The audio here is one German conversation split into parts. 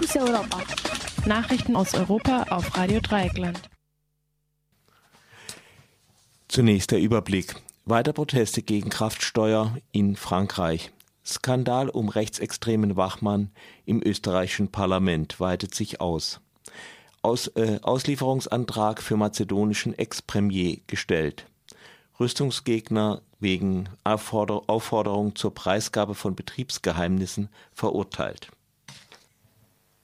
Fokus Europa. Nachrichten aus Europa auf Radio Dreieckland. Zunächst der Überblick. Weiter Proteste gegen Kraftsteuer in Frankreich. Skandal um rechtsextremen Wachmann im österreichischen Parlament weitet sich aus. aus äh, Auslieferungsantrag für mazedonischen Ex-Premier gestellt. Rüstungsgegner wegen Aufforder Aufforderung zur Preisgabe von Betriebsgeheimnissen verurteilt.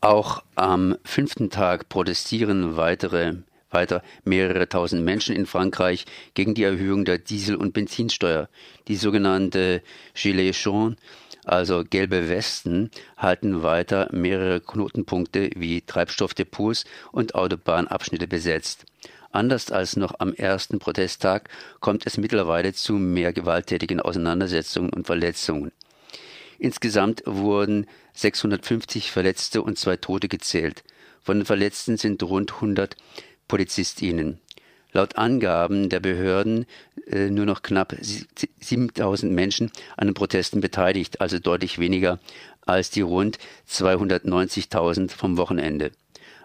Auch am fünften Tag protestieren weitere weiter mehrere tausend Menschen in Frankreich gegen die Erhöhung der Diesel- und Benzinsteuer. Die sogenannte Gilets jaunes, also gelbe Westen, halten weiter mehrere Knotenpunkte wie Treibstoffdepots und Autobahnabschnitte besetzt. Anders als noch am ersten Protesttag kommt es mittlerweile zu mehr gewalttätigen Auseinandersetzungen und Verletzungen. Insgesamt wurden 650 Verletzte und zwei Tote gezählt. Von den Verletzten sind rund 100 PolizistInnen. Laut Angaben der Behörden äh, nur noch knapp 7000 Menschen an den Protesten beteiligt, also deutlich weniger als die rund 290.000 vom Wochenende.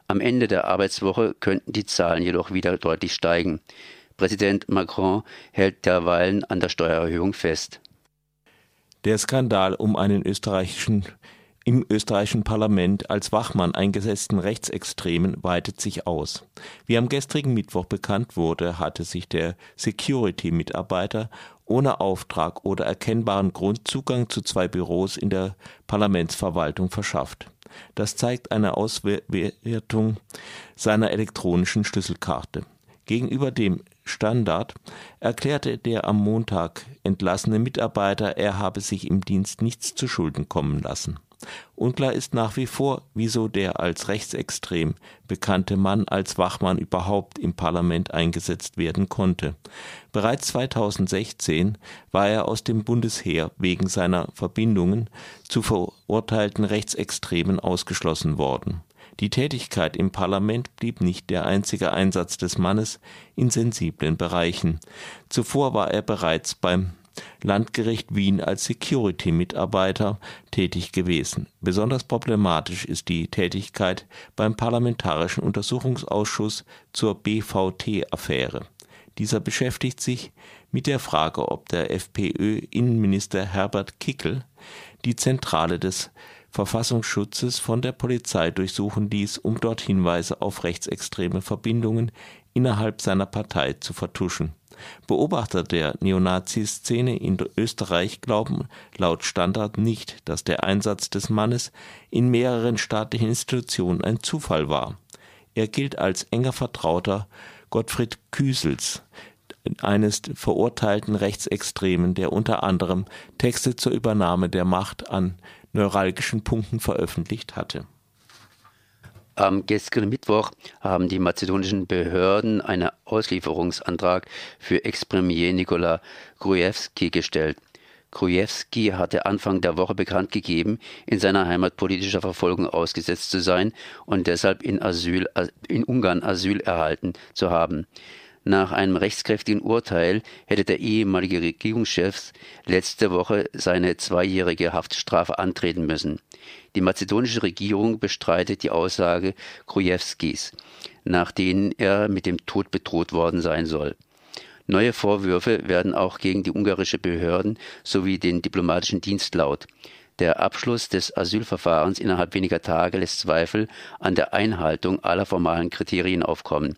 Am Ende der Arbeitswoche könnten die Zahlen jedoch wieder deutlich steigen. Präsident Macron hält derweilen an der Steuererhöhung fest. Der Skandal um einen österreichischen im österreichischen Parlament als Wachmann eingesetzten Rechtsextremen weitet sich aus. Wie am gestrigen Mittwoch bekannt wurde, hatte sich der Security-Mitarbeiter ohne Auftrag oder erkennbaren Grund Zugang zu zwei Büros in der Parlamentsverwaltung verschafft. Das zeigt eine Auswertung seiner elektronischen Schlüsselkarte. Gegenüber dem Standard erklärte der am Montag entlassene Mitarbeiter, er habe sich im Dienst nichts zu Schulden kommen lassen. Unklar ist nach wie vor, wieso der als rechtsextrem bekannte Mann als Wachmann überhaupt im Parlament eingesetzt werden konnte. Bereits 2016 war er aus dem Bundesheer wegen seiner Verbindungen zu verurteilten Rechtsextremen ausgeschlossen worden. Die Tätigkeit im Parlament blieb nicht der einzige Einsatz des Mannes in sensiblen Bereichen. Zuvor war er bereits beim Landgericht Wien als Security-Mitarbeiter tätig gewesen. Besonders problematisch ist die Tätigkeit beim Parlamentarischen Untersuchungsausschuss zur BVT-Affäre. Dieser beschäftigt sich mit der Frage, ob der FPÖ-Innenminister Herbert Kickel die Zentrale des Verfassungsschutzes von der Polizei durchsuchen ließ, um dort Hinweise auf rechtsextreme Verbindungen innerhalb seiner Partei zu vertuschen. Beobachter der Neonazi-Szene in Österreich glauben laut Standard nicht, dass der Einsatz des Mannes in mehreren staatlichen Institutionen ein Zufall war. Er gilt als enger Vertrauter Gottfried Küsels, eines verurteilten Rechtsextremen, der unter anderem Texte zur Übernahme der Macht an neuralgischen Punkten veröffentlicht hatte am gestrigen Mittwoch haben die mazedonischen Behörden einen Auslieferungsantrag für Ex-Premier Nikola Gruevski gestellt. Gruevski hatte Anfang der Woche bekannt gegeben, in seiner Heimat politischer Verfolgung ausgesetzt zu sein und deshalb in, Asyl, in Ungarn Asyl erhalten zu haben. Nach einem rechtskräftigen Urteil hätte der ehemalige Regierungschef letzte Woche seine zweijährige Haftstrafe antreten müssen. Die mazedonische Regierung bestreitet die Aussage Krujewskis, nach denen er mit dem Tod bedroht worden sein soll. Neue Vorwürfe werden auch gegen die ungarische Behörden sowie den diplomatischen Dienst laut. Der Abschluss des Asylverfahrens innerhalb weniger Tage lässt Zweifel an der Einhaltung aller formalen Kriterien aufkommen.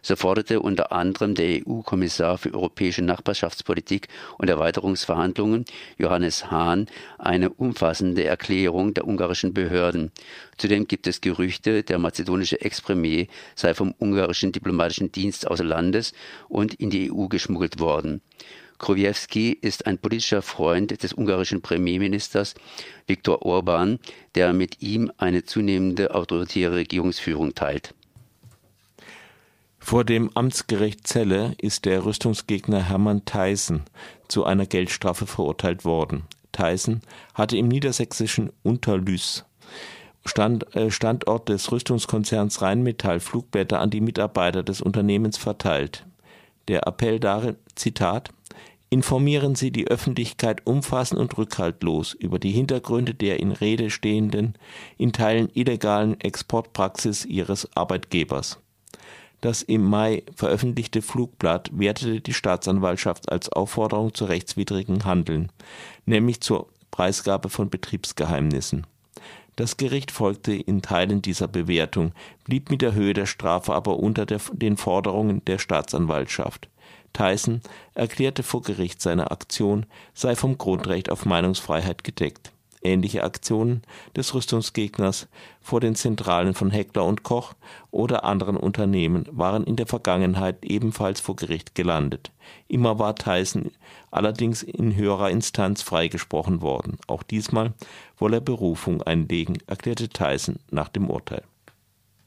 So forderte unter anderem der EU-Kommissar für europäische Nachbarschaftspolitik und Erweiterungsverhandlungen Johannes Hahn eine umfassende Erklärung der ungarischen Behörden. Zudem gibt es Gerüchte, der mazedonische Ex-Premier sei vom ungarischen diplomatischen Dienst außer Landes und in die EU geschmuggelt worden. Krojewski ist ein politischer Freund des ungarischen Premierministers Viktor Orban, der mit ihm eine zunehmende autoritäre Regierungsführung teilt. Vor dem Amtsgericht Celle ist der Rüstungsgegner Hermann Theisen zu einer Geldstrafe verurteilt worden. Theisen hatte im niedersächsischen Unterlüß Stand, äh, Standort des Rüstungskonzerns Rheinmetall Flugblätter an die Mitarbeiter des Unternehmens verteilt. Der Appell darin, Zitat, informieren Sie die Öffentlichkeit umfassend und rückhaltlos über die Hintergründe der in Rede stehenden, in Teilen illegalen Exportpraxis Ihres Arbeitgebers. Das im Mai veröffentlichte Flugblatt wertete die Staatsanwaltschaft als Aufforderung zu rechtswidrigem Handeln, nämlich zur Preisgabe von Betriebsgeheimnissen. Das Gericht folgte in Teilen dieser Bewertung, blieb mit der Höhe der Strafe aber unter der, den Forderungen der Staatsanwaltschaft. Tyson erklärte vor Gericht, seine Aktion sei vom Grundrecht auf Meinungsfreiheit gedeckt. Ähnliche Aktionen des Rüstungsgegners vor den Zentralen von Heckler und Koch oder anderen Unternehmen waren in der Vergangenheit ebenfalls vor Gericht gelandet. Immer war Tyson allerdings in höherer Instanz freigesprochen worden. Auch diesmal wolle er Berufung einlegen, erklärte Tyson nach dem Urteil